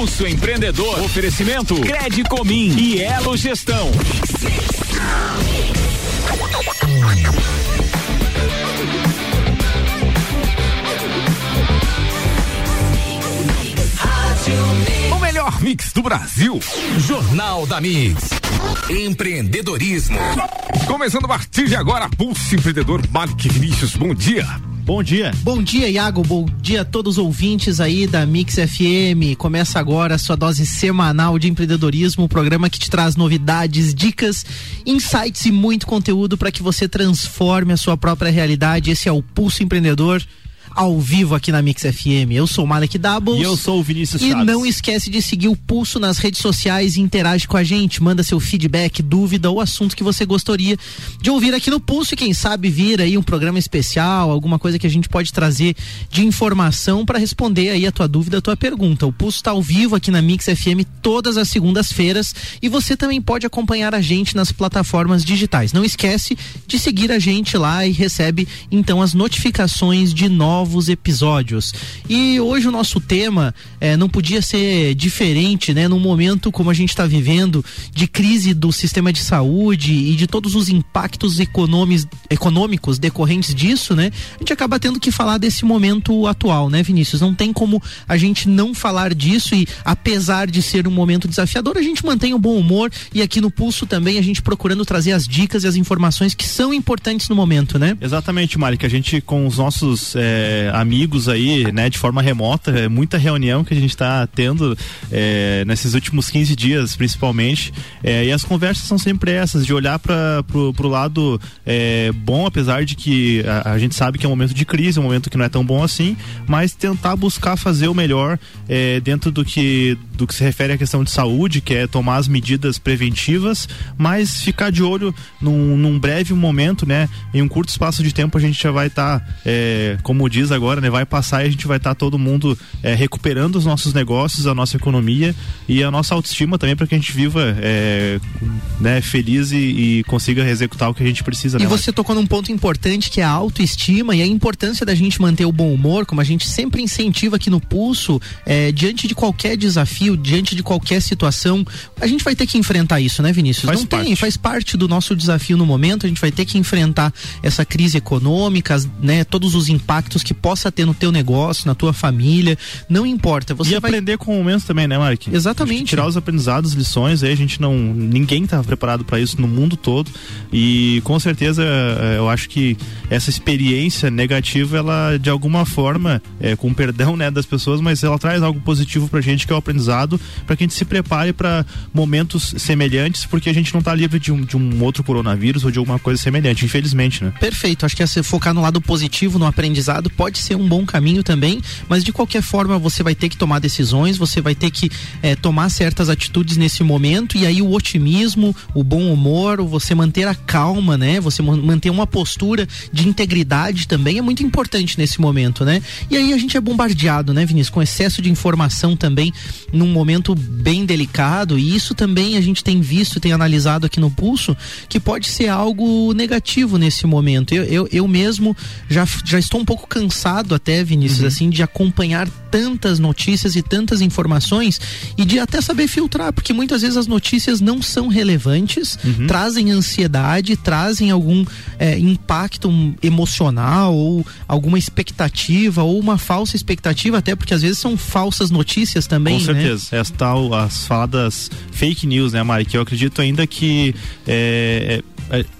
Pulso Empreendedor. Oferecimento Crede Comim e Elo Gestão. O melhor mix do Brasil. Jornal da Mix. Empreendedorismo. Começando a partir de agora, Pulso Empreendedor Malik Vinícius. Bom dia. Bom dia. Bom dia, Iago. Bom dia a todos os ouvintes aí da Mix FM. Começa agora a sua dose semanal de empreendedorismo, um programa que te traz novidades, dicas, insights e muito conteúdo para que você transforme a sua própria realidade. Esse é o Pulso Empreendedor ao vivo aqui na Mix FM. Eu sou o Malek Doubles. E eu sou o Vinícius E Chaves. não esquece de seguir o Pulso nas redes sociais e interage com a gente. Manda seu feedback, dúvida ou assunto que você gostaria de ouvir aqui no Pulso e quem sabe vir aí um programa especial, alguma coisa que a gente pode trazer de informação para responder aí a tua dúvida, a tua pergunta. O Pulso está ao vivo aqui na Mix FM todas as segundas-feiras e você também pode acompanhar a gente nas plataformas digitais. Não esquece de seguir a gente lá e recebe então as notificações de novos novos episódios. E hoje o nosso tema é, não podia ser diferente, né? Num momento como a gente está vivendo de crise do sistema de saúde e de todos os impactos econômicos decorrentes disso, né? A gente acaba tendo que falar desse momento atual, né, Vinícius? Não tem como a gente não falar disso e apesar de ser um momento desafiador, a gente mantém o bom humor e aqui no Pulso também a gente procurando trazer as dicas e as informações que são importantes no momento, né? Exatamente, Mari, que a gente com os nossos é, amigos aí, né, de forma remota, é muita reunião que a gente está tendo é, nesses últimos 15 dias, principalmente. É, e as conversas são sempre essas, de olhar para pro, pro lado é, bom, apesar de que a, a, gente sabe que é um momento de crise, um momento que não é tão bom assim, mas tentar buscar fazer o melhor é, dentro do que, do que se refere à questão de saúde, que é tomar as medidas preventivas, mas ficar de olho num, num breve momento, né? Em um curto espaço de tempo a gente já vai estar, tá, é, como diz agora, né? Vai passar e a gente vai estar tá todo mundo é, recuperando os nossos negócios, a nossa economia e a nossa autoestima também para que a gente viva é, né, feliz e, e, consiga executar o que a gente precisa. E né, você tocou num ponto importante que é a autoestima e a importância da gente manter o bom humor, como a gente sempre incentiva aqui no Pulso, é, diante de qualquer desafio, diante de qualquer situação, a gente vai ter que enfrentar isso, né, Vinícius? Faz Não parte. tem, faz parte do nosso desafio no momento, a gente vai ter que enfrentar essa crise econômica, né, todos os impactos que possa ter no teu negócio, na tua família, não importa. Você e vai... aprender com o momento também, né, Mark? Exatamente. Tirar os aprendizados, lições, aí a gente não. Ninguém está preparado para isso no mundo todo. E com certeza eu acho que essa experiência negativa, ela de alguma forma, é, com perdão né, das pessoas, mas ela traz algo positivo pra gente, que é o aprendizado, para que a gente se prepare para momentos semelhantes, porque a gente não está livre de um, de um outro coronavírus ou de alguma coisa semelhante, infelizmente, né? Perfeito. Acho que é focar no lado positivo, no aprendizado, pode ser um bom caminho também, mas de qualquer forma você vai ter que tomar decisões, você vai ter que é, tomar certas atitudes nesse momento e aí o otimismo, o bom humor, você manter a calma, né? Você manter uma postura de integridade também é muito importante nesse momento, né? E aí a gente é bombardeado, né, Vinícius, com excesso de informação também num momento bem delicado e isso também a gente tem visto, tem analisado aqui no Pulso que pode ser algo negativo nesse momento. Eu, eu, eu mesmo já, já estou um pouco cansado até, Vinícius, uhum. assim, de acompanhar tantas notícias e tantas informações e de até saber filtrar, porque muitas vezes as notícias não são relevantes, uhum. trazem ansiedade, trazem algum é, impacto emocional ou alguma expectativa ou uma falsa expectativa, até porque às vezes são falsas notícias também. Com certeza. Né? As tal, as faladas fake news, né, Mari? Que eu acredito ainda que é,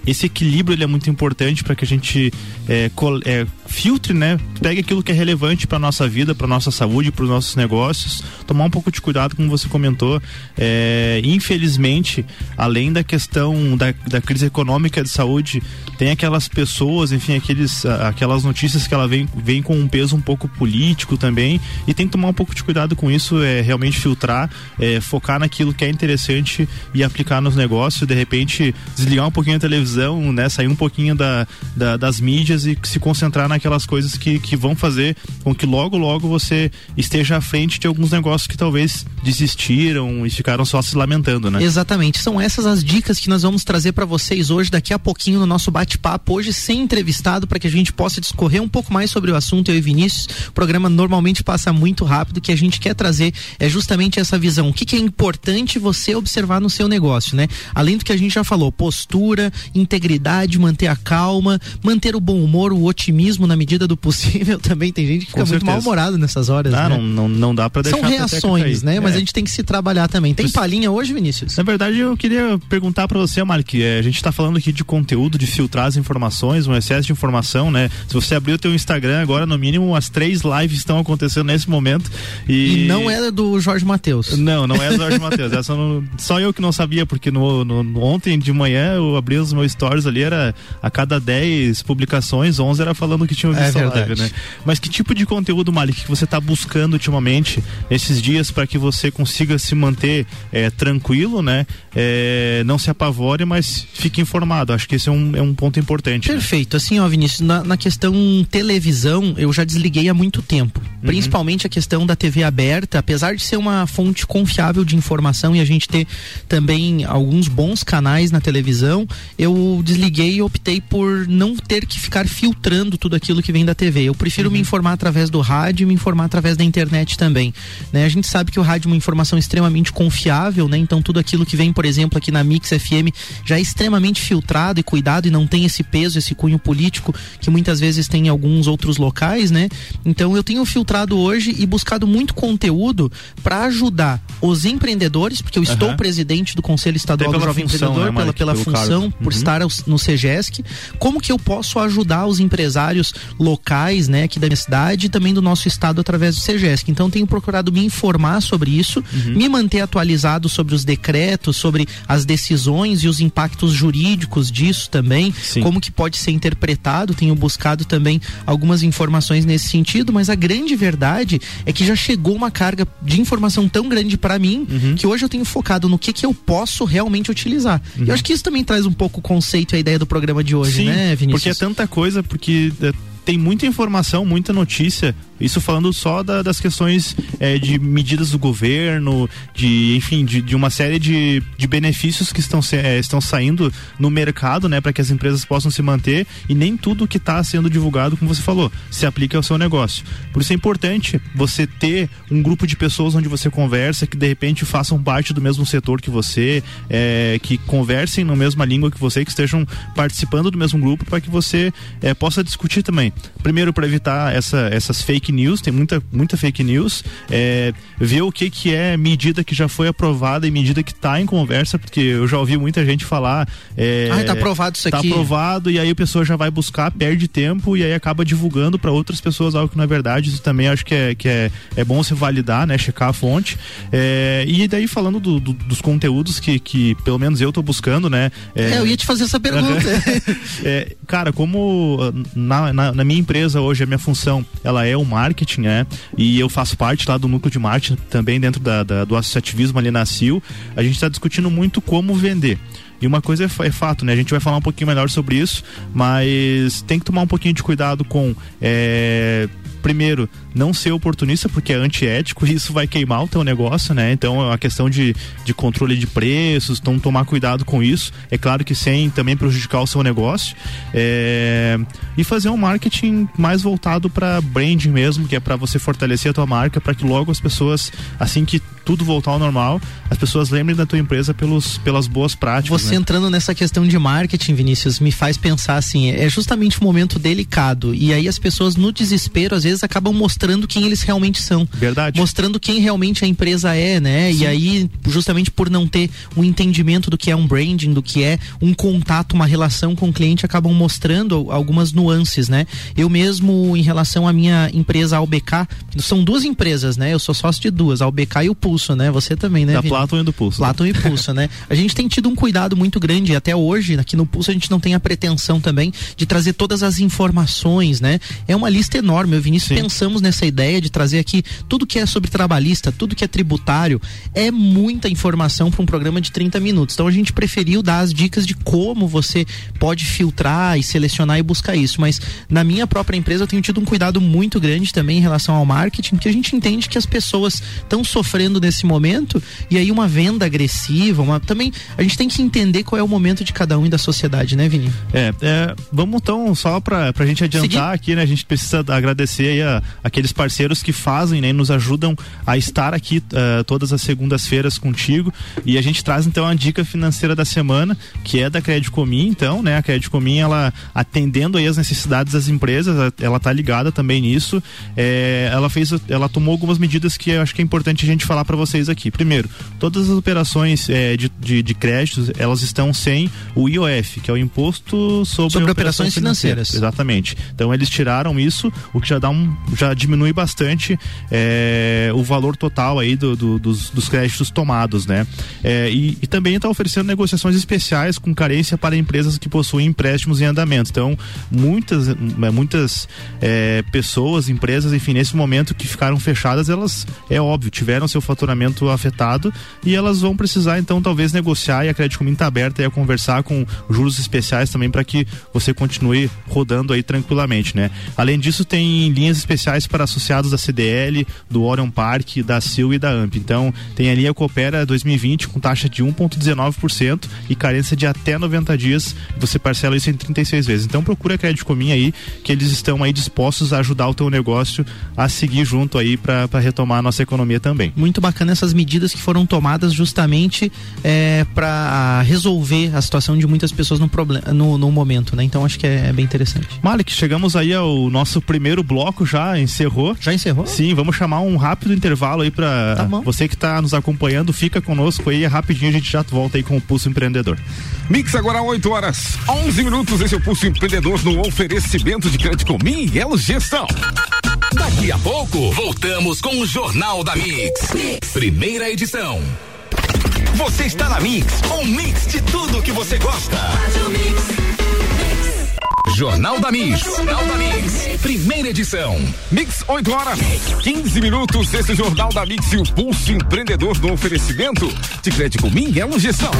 esse equilíbrio ele é muito importante para que a gente é, é, filtre, né? Pegue aquilo que é relevante para nossa vida, para nossa saúde, para os nossos negócios. Tomar um pouco de cuidado, como você comentou. É, infelizmente, além da questão da, da crise econômica de saúde, tem aquelas pessoas, enfim, aqueles, aquelas notícias que ela vem, vem com um peso um pouco político também. E tem que tomar um pouco de cuidado com isso, é realmente filtrar, é, focar naquilo que é interessante e aplicar nos negócios. De repente, desligar um pouquinho a televisão, né? Sair um pouquinho da, da das mídias e se concentrar na aquelas coisas que, que vão fazer com que logo, logo você esteja à frente de alguns negócios que talvez desistiram e ficaram só se lamentando, né? Exatamente. São essas as dicas que nós vamos trazer para vocês hoje, daqui a pouquinho no nosso bate-papo, hoje sem entrevistado, para que a gente possa discorrer um pouco mais sobre o assunto, eu e Vinícius. O programa normalmente passa muito rápido, o que a gente quer trazer é justamente essa visão. O que, que é importante você observar no seu negócio, né? Além do que a gente já falou, postura, integridade, manter a calma, manter o bom humor, o otimismo na medida do possível também. Tem gente que fica muito mal-humorado nessas horas. Ah, né? não, não, não dá para deixar São reações, né? Mas é. a gente tem que se trabalhar também. Tem palhinha hoje, Vinícius? Na verdade, eu queria perguntar para você, Mark, é, a gente está falando aqui de conteúdo, de filtrar as informações, um excesso de informação, né? Se você abrir o teu Instagram agora, no mínimo, as três lives estão acontecendo nesse momento. E, e não é do Jorge Matheus. Não, não é do Jorge Matheus. Essa não... Só eu que não sabia, porque no, no, ontem de manhã eu abri os meus stories ali, era a cada 10 publicações, 11 era falando que tinha visto é a live, né? Mas que tipo de conteúdo, Malik, que você está buscando ultimamente, esses dias, para que você consiga se manter é, tranquilo, né? É, não se apavore, mas fique informado. Acho que esse é um, é um ponto importante. Né? Perfeito. Né? Assim, ó, Vinícius, na, na, questão televisão, eu já desliguei há muito tempo. Uhum. Principalmente a questão da TV aberta, apesar de ser uma fonte confiável de informação e a gente ter também alguns bons canais na televisão, eu desliguei e optei por não ter que ficar filtrando tudo aquilo que vem da TV. Eu prefiro uhum. me informar através do rádio e me informar através da internet também. Né? A gente sabe que o rádio é uma informação extremamente confiável, né? Então tudo aquilo que vem, por exemplo, aqui na Mix FM já é extremamente filtrado e cuidado e não tem esse peso, esse cunho político que muitas vezes tem em alguns outros locais, né? Então eu tenho filtrado hoje e buscado muito conteúdo para ajudar os empreendedores, porque eu uhum. estou presidente do Conselho Estadual do Jovem função, Empreendedor, né, pela, pela função, uhum. por estar no CEGESC, como que eu posso ajudar os empresários locais, né, aqui da minha cidade e também do nosso estado através do CEGESC. Então tenho procurado me informar sobre isso, uhum. me manter atualizado sobre os decretos, sobre as decisões e os impactos jurídicos disso também, Sim. como que pode ser interpretado. Tenho buscado também algumas informações nesse sentido, mas a grande verdade é que já chegou uma carga de informação tão grande para mim uhum. que hoje eu tenho focado no que que eu posso realmente utilizar. Uhum. Eu acho que isso também traz um pouco o conceito e a ideia do programa de hoje, Sim, né, Vinícius? Porque é tanta coisa, porque é, tem muita informação, muita notícia isso falando só da, das questões é, de medidas do governo, de enfim, de, de uma série de, de benefícios que estão, é, estão saindo no mercado, né, para que as empresas possam se manter e nem tudo que está sendo divulgado, como você falou, se aplica ao seu negócio. Por isso é importante você ter um grupo de pessoas onde você conversa que de repente façam parte do mesmo setor que você, é, que conversem na mesma língua que você, que estejam participando do mesmo grupo para que você é, possa discutir também. Primeiro para evitar essa, essas fake fake news, tem muita, muita fake news, é, ver o que, que é medida que já foi aprovada e medida que está em conversa, porque eu já ouvi muita gente falar. É, ah, tá aprovado isso tá aqui. Tá aprovado, e aí a pessoa já vai buscar, perde tempo e aí acaba divulgando para outras pessoas algo que não é verdade. Isso também acho que é, que é, é bom você validar, né? Checar a fonte. É, e daí falando do, do, dos conteúdos que, que pelo menos eu tô buscando, né? É, eu ia te fazer essa pergunta. É, cara, como na, na, na, minha empresa hoje, a minha função, ela é o marketing, né? E eu faço parte lá do núcleo de marketing também dentro da, da do associativismo ali na CIL. A gente está discutindo muito como vender. E uma coisa é, é, fato, né? A gente vai falar um pouquinho melhor sobre isso, mas tem que tomar um pouquinho de cuidado com é, primeiro, não ser oportunista, porque é antiético e isso vai queimar o teu negócio, né? Então é uma questão de, de controle de preços, então tomar cuidado com isso. É claro que sem também prejudicar o seu negócio. É... E fazer um marketing mais voltado para branding mesmo, que é para você fortalecer a tua marca, para que logo as pessoas, assim que tudo voltar ao normal, as pessoas lembrem da tua empresa pelos, pelas boas práticas. Você né? entrando nessa questão de marketing, Vinícius, me faz pensar assim, é justamente um momento delicado. E aí as pessoas no desespero, às vezes, acabam mostrando quem eles realmente são. Verdade. Mostrando quem realmente a empresa é, né? Sim. E aí, justamente por não ter um entendimento do que é um branding, do que é um contato, uma relação com o cliente, acabam mostrando algumas nuances, né? Eu mesmo, em relação à minha empresa AUBK, são duas empresas, né? Eu sou sócio de duas, a AUBK e o Pulso Pulso, né? Você também, né? Da Platon e do Pulso. Platon e Pulso, né? A gente tem tido um cuidado muito grande, até hoje, aqui no Pulso, a gente não tem a pretensão também de trazer todas as informações, né? É uma lista enorme. Eu Vinícius Sim. pensamos nessa ideia de trazer aqui tudo que é sobre trabalhista, tudo que é tributário. É muita informação para um programa de 30 minutos. Então a gente preferiu dar as dicas de como você pode filtrar e selecionar e buscar isso. Mas na minha própria empresa eu tenho tido um cuidado muito grande também em relação ao marketing, porque a gente entende que as pessoas estão sofrendo nesse momento e aí uma venda agressiva, uma, também a gente tem que entender qual é o momento de cada um e da sociedade, né, Vini? É, é vamos então só para a gente adiantar Seguir. aqui, né? A gente precisa agradecer aí a, aqueles parceiros que fazem, né, nos ajudam a estar aqui uh, todas as segundas-feiras contigo e a gente traz então a dica financeira da semana, que é da Crédito Comim, então, né? A Crédito Comim, ela atendendo aí as necessidades das empresas, ela tá ligada também nisso. É, ela fez, ela tomou algumas medidas que eu acho que é importante a gente falar para vocês aqui. Primeiro, todas as operações é, de, de, de, créditos, elas estão sem o IOF, que é o Imposto sobre, sobre operações, financeiras. financeiras. Exatamente. Então eles tiraram isso, o que já dá um, já diminui bastante é, o valor total aí do, do, dos, dos, créditos tomados, né? É, e, e, também está oferecendo negociações especiais com carência para empresas que possuem empréstimos em andamento. Então, muitas, muitas é, pessoas, empresas, enfim, nesse momento que ficaram fechadas, elas, é óbvio, tiveram seu faturamento afetado e elas vão precisar, então, talvez negociar e a Crédito Comim está aberta a conversar com juros especiais também para que você continue rodando aí tranquilamente, né? Além disso, tem linhas especiais para associados da CDL, do Orion Park, da Sil e da AMP. Então, tem a linha Coopera 2020 com taxa de 1,19% e carência de até 90 dias. Você parcela isso em 36 vezes. Então, procura a Crédito Comim aí, que eles estão aí dispostos a ajudar o teu negócio a seguir junto aí para retomar a nossa economia também. Muito bacana essas medidas que foram tomadas justamente é, para resolver a situação de muitas pessoas no, problema, no, no momento, né? Então, acho que é, é bem interessante. Malik, chegamos aí ao nosso primeiro bloco já encerrou. Já encerrou? Sim, vamos chamar um rápido intervalo aí para tá você que está nos acompanhando, fica conosco aí, rapidinho a gente já volta aí com o Pulso Empreendedor. Mix agora 8 horas, 11 minutos, esse é o Pulso Empreendedor no oferecimento de crédito e Elo Gestão. Daqui a pouco, voltamos com o Jornal da mix. Primeira edição. Você está na Mix, um mix de tudo que você gosta. Jornal da Mix. Jornal da Mix. Primeira edição. Mix 8 horas, 15 minutos. Esse Jornal da Mix e o Pulso Empreendedor no oferecimento de crédito Comim é Gestão.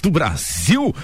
Do Brasil.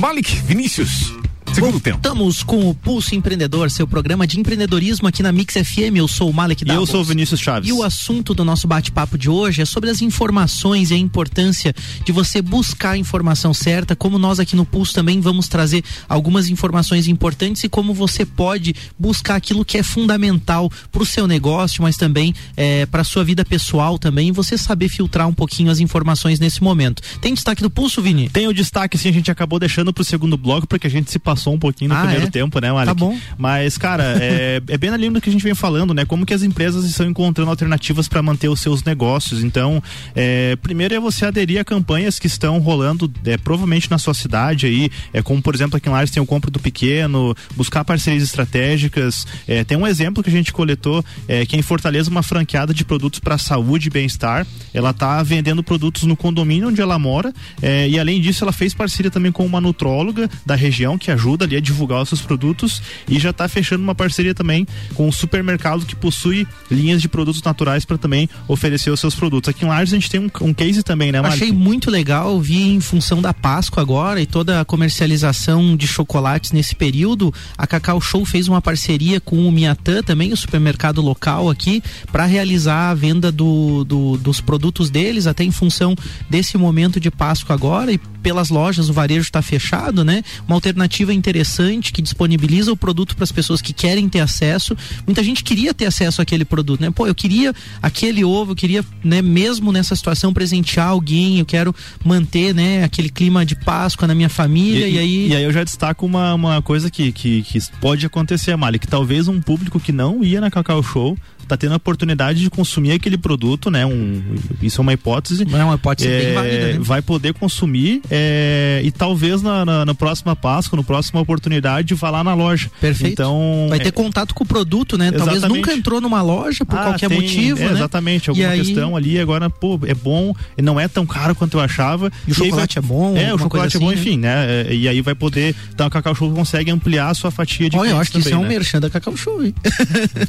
Malik Vinícius. Segundo tempo. Estamos com o Pulso Empreendedor, seu programa de empreendedorismo aqui na Mix FM. Eu sou o Malek Davos. E eu sou o Vinícius Chaves. E o assunto do nosso bate-papo de hoje é sobre as informações e a importância de você buscar a informação certa, como nós aqui no Pulso também vamos trazer algumas informações importantes e como você pode buscar aquilo que é fundamental para o seu negócio, mas também é, para a sua vida pessoal também, e você saber filtrar um pouquinho as informações nesse momento. Tem destaque do Pulso, Vini? Tem o destaque, sim, a gente acabou deixando para o segundo bloco, porque a gente se passou passou um pouquinho no ah, primeiro é? tempo, né, Malik? Tá bom. Mas, cara, é, é bem na linha do que a gente vem falando, né? Como que as empresas estão encontrando alternativas para manter os seus negócios. Então, é, primeiro é você aderir a campanhas que estão rolando, é, provavelmente na sua cidade aí, é como, por exemplo, aqui em Lares tem o Compro do Pequeno, buscar parcerias estratégicas. É, tem um exemplo que a gente coletou, é, que é em Fortaleza, uma franqueada de produtos para saúde e bem-estar. Ela tá vendendo produtos no condomínio onde ela mora, é, e além disso, ela fez parceria também com uma nutróloga da região que ajuda ajuda ali a divulgar os seus produtos e já está fechando uma parceria também com um supermercado que possui linhas de produtos naturais para também oferecer os seus produtos. Aqui em Lages a gente tem um, um case também, né, Achei muito legal, vi em função da Páscoa agora e toda a comercialização de chocolates nesse período, a Cacau Show fez uma parceria com o Miatã também, o supermercado local aqui, para realizar a venda do, do, dos produtos deles, até em função desse momento de Páscoa agora e pelas lojas o varejo está fechado, né? Uma alternativa interessante que disponibiliza o produto para as pessoas que querem ter acesso. Muita gente queria ter acesso àquele produto, né? Pô, eu queria aquele ovo, eu queria, né, mesmo nessa situação presentear alguém, eu quero manter, né, aquele clima de Páscoa na minha família e, e aí E aí eu já destaco uma, uma coisa que, que, que pode acontecer, Mali, que talvez um público que não ia na Cacau Show tá tendo a oportunidade de consumir aquele produto, né? Um, isso é uma hipótese. É uma hipótese é, bem válida, né? Vai poder consumir é, e talvez na, na, na, próxima Páscoa, na próxima oportunidade, vá lá na loja. Perfeito. Então, vai ter é contato com o produto, né? Exatamente. Talvez nunca entrou numa loja por ah, qualquer tem, motivo, é, né? Exatamente, alguma aí... questão ali, agora, pô, é bom, não é tão caro quanto eu achava. E o chocolate vai... é bom? É, o chocolate assim, é bom, enfim, né? É, e aí vai poder, então a Cacau Show consegue ampliar a sua fatia de Olha, eu acho que também, isso é um né? merchan da Cacau Show, hein?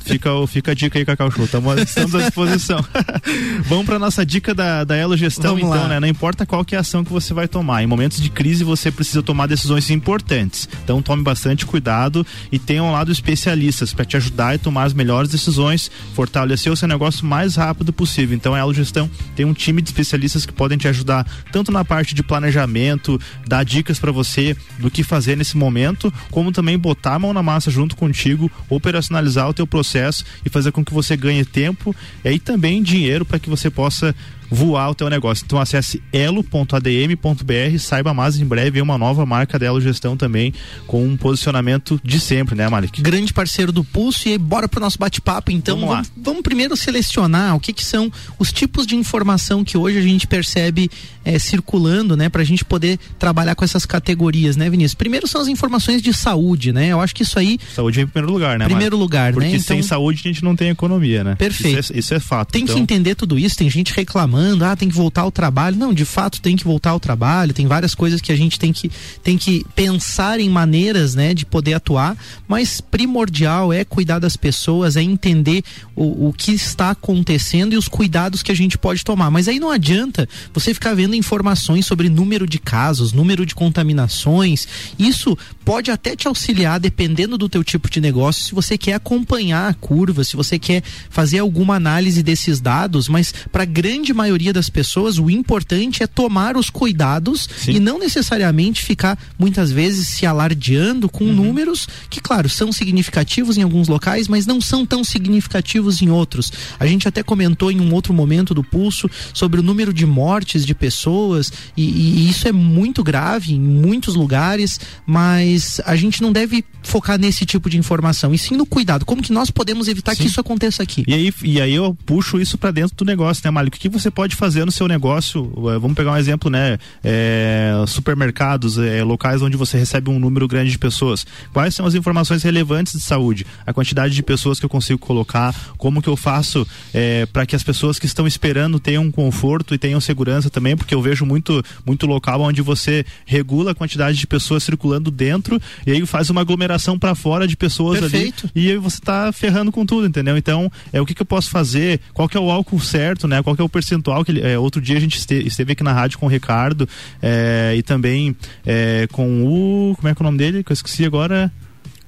fica, fica a dica aí, Cacau Show, Tamo, estamos à disposição. Vamos para nossa dica da, da Elo Gestão, Vamos então, lá. né? Não importa qual que é a ação que você vai tomar, em momentos de crise você precisa tomar decisões importantes. Então tome bastante cuidado e tenha um lado especialistas para te ajudar e tomar as melhores decisões, fortalecer o seu negócio o mais rápido possível. Então a Elo Gestão tem um time de especialistas que podem te ajudar tanto na parte de planejamento, dar dicas para você do que fazer nesse momento, como também botar a mão na massa junto contigo, operacionalizar o teu processo e fazer com que você ganhe tempo e aí também dinheiro para que você possa voar o teu negócio. Então acesse elo.adm.br, saiba mais em breve uma nova marca da Elo Gestão também com um posicionamento de sempre, né, Malik? Grande parceiro do Pulso e bora pro nosso bate-papo. Então vamos, vamos, vamos, primeiro selecionar o que que são os tipos de informação que hoje a gente percebe é, circulando, né, pra gente poder trabalhar com essas categorias, né, Vinícius? Primeiro são as informações de saúde, né? Eu acho que isso aí Saúde em primeiro lugar, né? Primeiro lugar, Porque né? Porque então... sem saúde a gente não tem economia, né? Perfeito. Isso é, isso é fato. Tem então... que entender tudo isso, tem gente reclamando reclamando, ah, tem que voltar ao trabalho. Não, de fato tem que voltar ao trabalho, tem várias coisas que a gente tem que, tem que pensar em maneiras, né, de poder atuar, mas primordial é cuidar das pessoas, é entender o, o que está acontecendo e os cuidados que a gente pode tomar. Mas aí não adianta você ficar vendo informações sobre número de casos, número de contaminações. Isso pode até te auxiliar, dependendo do teu tipo de negócio, se você quer acompanhar a curva, se você quer fazer alguma análise desses dados, mas para grande maioria maioria das pessoas, o importante é tomar os cuidados Sim. e não necessariamente ficar muitas vezes se alardeando com uhum. números que, claro, são significativos em alguns locais, mas não são tão significativos em outros. A gente até comentou em um outro momento do pulso sobre o número de mortes de pessoas e, e isso é muito grave em muitos lugares, mas a gente não deve focar nesse tipo de informação e sim no cuidado. Como que nós podemos evitar sim. que isso aconteça aqui? E aí, e aí eu puxo isso para dentro do negócio, né, Mário? O que você pode fazer no seu negócio? Eh, vamos pegar um exemplo, né? É, supermercados, é, locais onde você recebe um número grande de pessoas. Quais são as informações relevantes de saúde? A quantidade de pessoas que eu consigo colocar, como que eu faço é, para que as pessoas que estão esperando tenham conforto e tenham segurança também, porque eu vejo muito, muito local onde você regula a quantidade de pessoas circulando dentro e aí faz uma aglomeração para fora de pessoas Perfeito. ali e aí você está ferrando com tudo, entendeu? Então, é o que, que eu posso fazer? Qual que é o álcool certo, né? Qual que é o percentual que ele, é, outro dia a gente esteve, esteve aqui na rádio com o Ricardo é, e também é, com o como é que é o nome dele? Que eu esqueci agora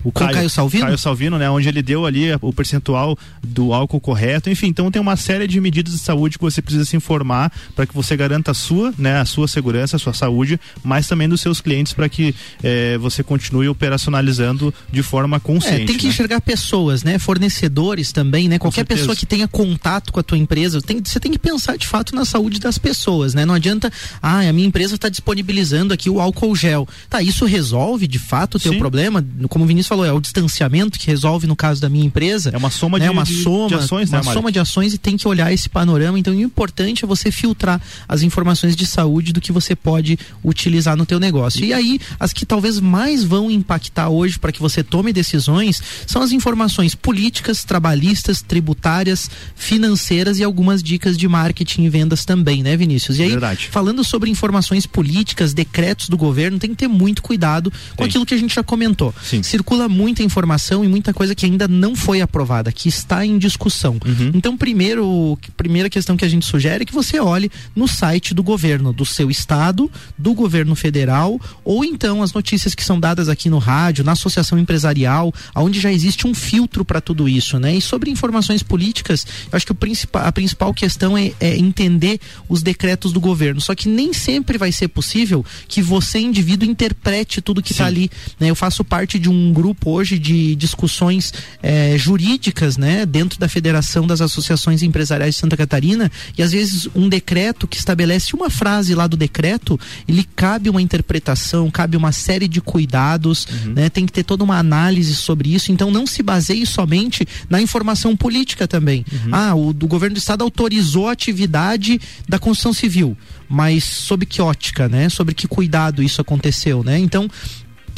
o Caio, Caio, Salvino? Caio Salvino, né? Onde ele deu ali o percentual do álcool correto. Enfim, então tem uma série de medidas de saúde que você precisa se informar para que você garanta a sua, né? A sua segurança, a sua saúde, mas também dos seus clientes para que eh, você continue operacionalizando de forma consciente. É, tem que né? enxergar pessoas, né? Fornecedores também, né? Qualquer pessoa que tenha contato com a tua empresa, tem, você tem que pensar de fato na saúde das pessoas, né? Não adianta, ah, a minha empresa está disponibilizando aqui o álcool gel. Tá, isso resolve de fato o teu Sim. problema? Como o Vinícius falou, é o distanciamento que resolve no caso da minha empresa. É uma soma né? de, uma soma, de ações, né, uma soma de ações e tem que olhar esse panorama. Então, o importante é você filtrar as informações de saúde do que você pode utilizar no teu negócio. E aí, as que talvez mais vão impactar hoje para que você tome decisões são as informações políticas, trabalhistas, tributárias, financeiras e algumas dicas de marketing e vendas também, né, Vinícius? E aí, Verdade. falando sobre informações políticas, decretos do governo, tem que ter muito cuidado com aquilo que a gente já comentou. Sim. Circula muita informação e muita coisa que ainda não foi aprovada, que está em discussão. Uhum. Então, primeiro, primeira questão que a gente sugere é que você olhe no site do governo, do seu estado, do governo federal, ou então as notícias que são dadas aqui no rádio, na associação empresarial, onde já existe um filtro para tudo isso, né? E sobre informações políticas, eu acho que principal, a principal questão é, é entender os decretos do governo. Só que nem sempre vai ser possível que você, indivíduo, interprete tudo que está ali. Né? Eu faço parte de um grupo grupo hoje de discussões é, jurídicas, né, dentro da Federação das Associações Empresariais de Santa Catarina, e às vezes um decreto que estabelece uma frase lá do decreto, ele cabe uma interpretação, cabe uma série de cuidados, uhum. né, tem que ter toda uma análise sobre isso, então não se baseie somente na informação política também. Uhum. Ah, o do governo do estado autorizou a atividade da construção civil mas sob que ótica, né? Sobre que cuidado isso aconteceu, né? Então,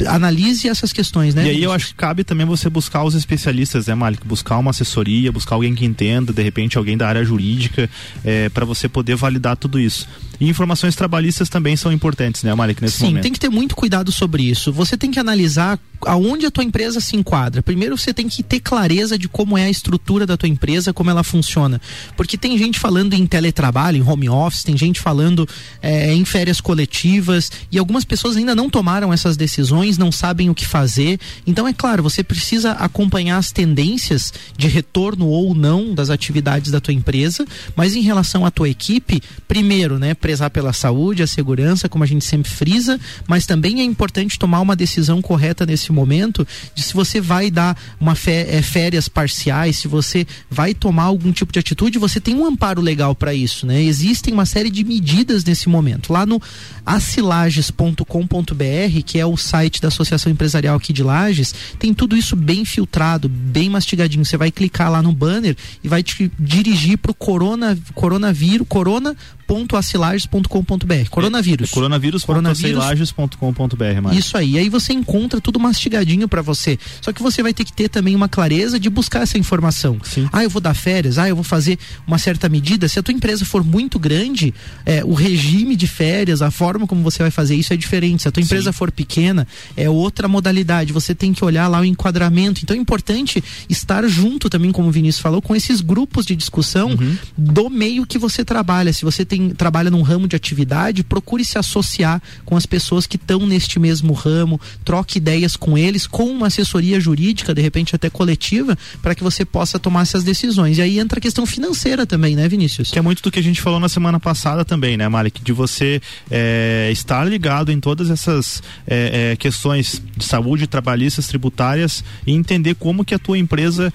analise essas questões, né? E aí eu acho que cabe também você buscar os especialistas, né, Malik? Buscar uma assessoria, buscar alguém que entenda, de repente alguém da área jurídica, é, para você poder validar tudo isso. E informações trabalhistas também são importantes, né, Malik, nesse Sim, momento. Sim, tem que ter muito cuidado sobre isso. Você tem que analisar aonde a tua empresa se enquadra. Primeiro você tem que ter clareza de como é a estrutura da tua empresa, como ela funciona. Porque tem gente falando em teletrabalho, em home office, tem gente falando é, em férias coletivas e algumas pessoas ainda não tomaram essas decisões, não sabem o que fazer. Então é claro, você precisa acompanhar as tendências de retorno ou não das atividades da tua empresa, mas em relação à tua equipe, primeiro, né, prezar pela saúde, a segurança, como a gente sempre frisa, mas também é importante tomar uma decisão correta nesse momento de se você vai dar uma é, férias parciais, se você vai tomar algum tipo de atitude, você tem um amparo legal para isso, né? Existem uma série de medidas nesse momento. Lá no acilages.com.br, que é o site da Associação Empresarial aqui de Lages, tem tudo isso bem filtrado, bem mastigadinho. Você vai clicar lá no banner e vai te dirigir para o corona, coronavírus, corona coronavírus.acilages.com.br. Coronavírus. É, coronavírus.acilages.com.br. Isso aí. Aí você encontra tudo mastigadinho para você. Só que você vai ter que ter também uma clareza de buscar essa informação. Sim. Ah, eu vou dar férias. Ah, eu vou fazer uma certa medida. Se a tua empresa for muito grande, é, o regime de férias, a forma como você vai fazer isso é diferente. Se a tua empresa Sim. for pequena, é outra modalidade. Você tem que olhar lá o enquadramento. Então é importante estar junto também, como o Vinícius falou, com esses grupos de discussão uhum. do meio que você trabalha. Se você tem tem, trabalha num ramo de atividade, procure se associar com as pessoas que estão neste mesmo ramo, troque ideias com eles, com uma assessoria jurídica, de repente até coletiva, para que você possa tomar essas decisões. E aí entra a questão financeira também, né, Vinícius? Que é muito do que a gente falou na semana passada também, né, Malik? De você é, estar ligado em todas essas é, é, questões de saúde, trabalhistas, tributárias e entender como que a tua empresa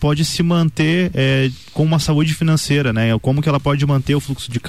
pode se manter com uma saúde financeira, né? Como que ela pode manter o fluxo de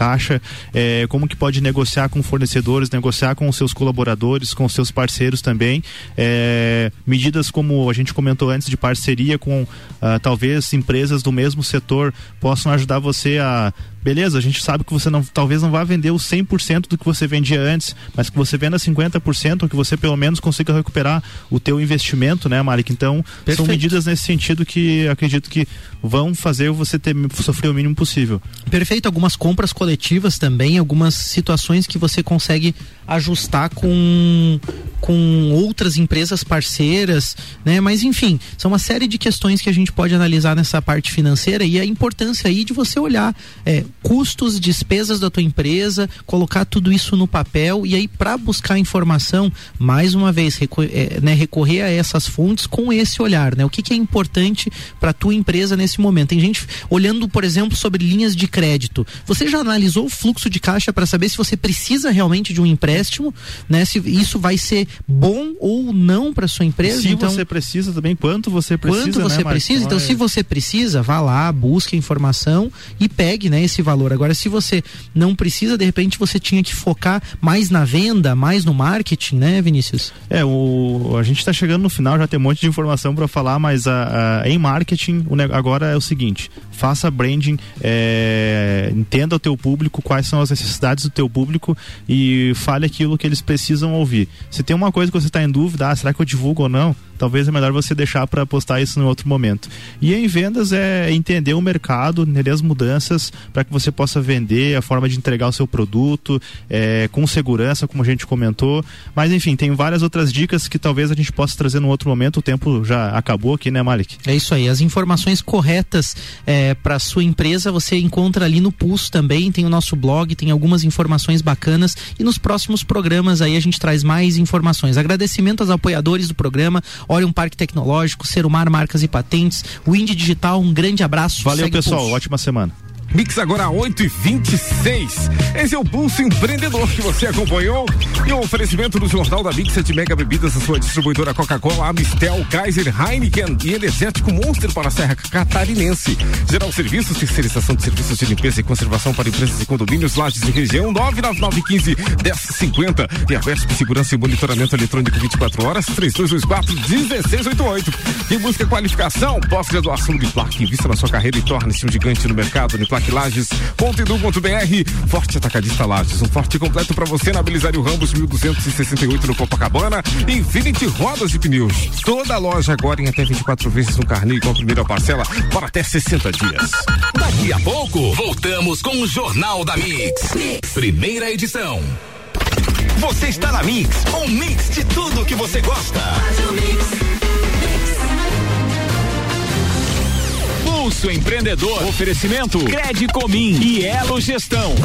é, como que pode negociar com fornecedores, negociar com seus colaboradores, com seus parceiros também. É, medidas como a gente comentou antes de parceria com ah, talvez empresas do mesmo setor possam ajudar você a beleza, a gente sabe que você não, talvez não vá vender o 100% do que você vendia antes, mas que você venda 50%, ou que você pelo menos consiga recuperar o teu investimento, né, Malik? Então, Perfeito. são medidas nesse sentido que acredito que vão fazer você ter sofrer o mínimo possível. Perfeito, algumas compras coletivas também, algumas situações que você consegue ajustar com com outras empresas parceiras, né? Mas enfim, são uma série de questões que a gente pode analisar nessa parte financeira e a importância aí de você olhar é, custos, despesas da tua empresa, colocar tudo isso no papel e aí para buscar informação, mais uma vez, recorrer, é, né, recorrer a essas fontes com esse olhar, né? O que, que é importante para tua empresa nesse momento? Tem gente olhando, por exemplo, sobre linhas de crédito. Você já analisou o fluxo de caixa para saber se você precisa realmente de um empréstimo, né? Se isso vai ser bom ou não para sua empresa? Se então, você precisa também, quanto você precisa? Quanto você né, precisa? Então, se você precisa, vá lá, busque a informação e pegue, né, esse valor. Agora, se você não precisa, de repente você tinha que focar mais na venda, mais no marketing, né, Vinícius? É, o, a gente está chegando no final, já tem um monte de informação para falar, mas a, a, em marketing o, agora é o seguinte: faça branding, é, entenda o teu público, quais são as necessidades do teu público e fale aquilo que eles precisam ouvir. Se tem uma coisa que você está em dúvida, ah, será que eu divulgo ou não? Talvez é melhor você deixar para postar isso em outro momento. E em vendas é entender o mercado, entender as mudanças para que você possa vender, a forma de entregar o seu produto é, com segurança, como a gente comentou. Mas enfim, tem várias outras dicas que talvez a gente possa trazer num outro momento. O tempo já acabou aqui, né, Malik? É isso aí. As informações corretas é, para sua empresa você encontra ali no Pulso também. Tem o nosso blog, tem algumas informações bacanas e nos próximos programas aí a gente traz mais informações. Agradecimento aos apoiadores do programa. Olha um Parque Tecnológico, Serumar Marcas e Patentes, o Indy Digital, um grande abraço. Valeu, pessoal. Ótima semana. Mix agora 8 e 26 Esse é o Pulso Empreendedor que você acompanhou. E o oferecimento do Jornal da Mix de Mega Bebidas, a sua distribuidora Coca-Cola, Amistel, Kaiser, Heineken e Energético Monster para a Serra Catarinense. Geral Serviços, terceirização de serviços de limpeza e conservação para empresas e condomínios, lajes e região, 99915 1050 e a Vesp Segurança e Monitoramento Eletrônico 24 horas, 3224 1688. Quem busca qualificação, pós-graduação de plaque, vista na sua carreira e torne-se um gigante no mercado, uniplaquilages.edu.br. Forte Atacadista Lages, um forte completo para você na Belisário Ramos 1268 no Copacabana. Infinity Rodas e Pneus. Toda a loja agora em até 24 vezes no carnê com a primeira parcela para até 60 dias. Daqui a pouco, voltamos com o Jornal da mix. Primeira edição. Você está na Mix, um mix de tudo que você gosta. Pulso Empreendedor. Oferecimento Crede Comim e Elo Gestão.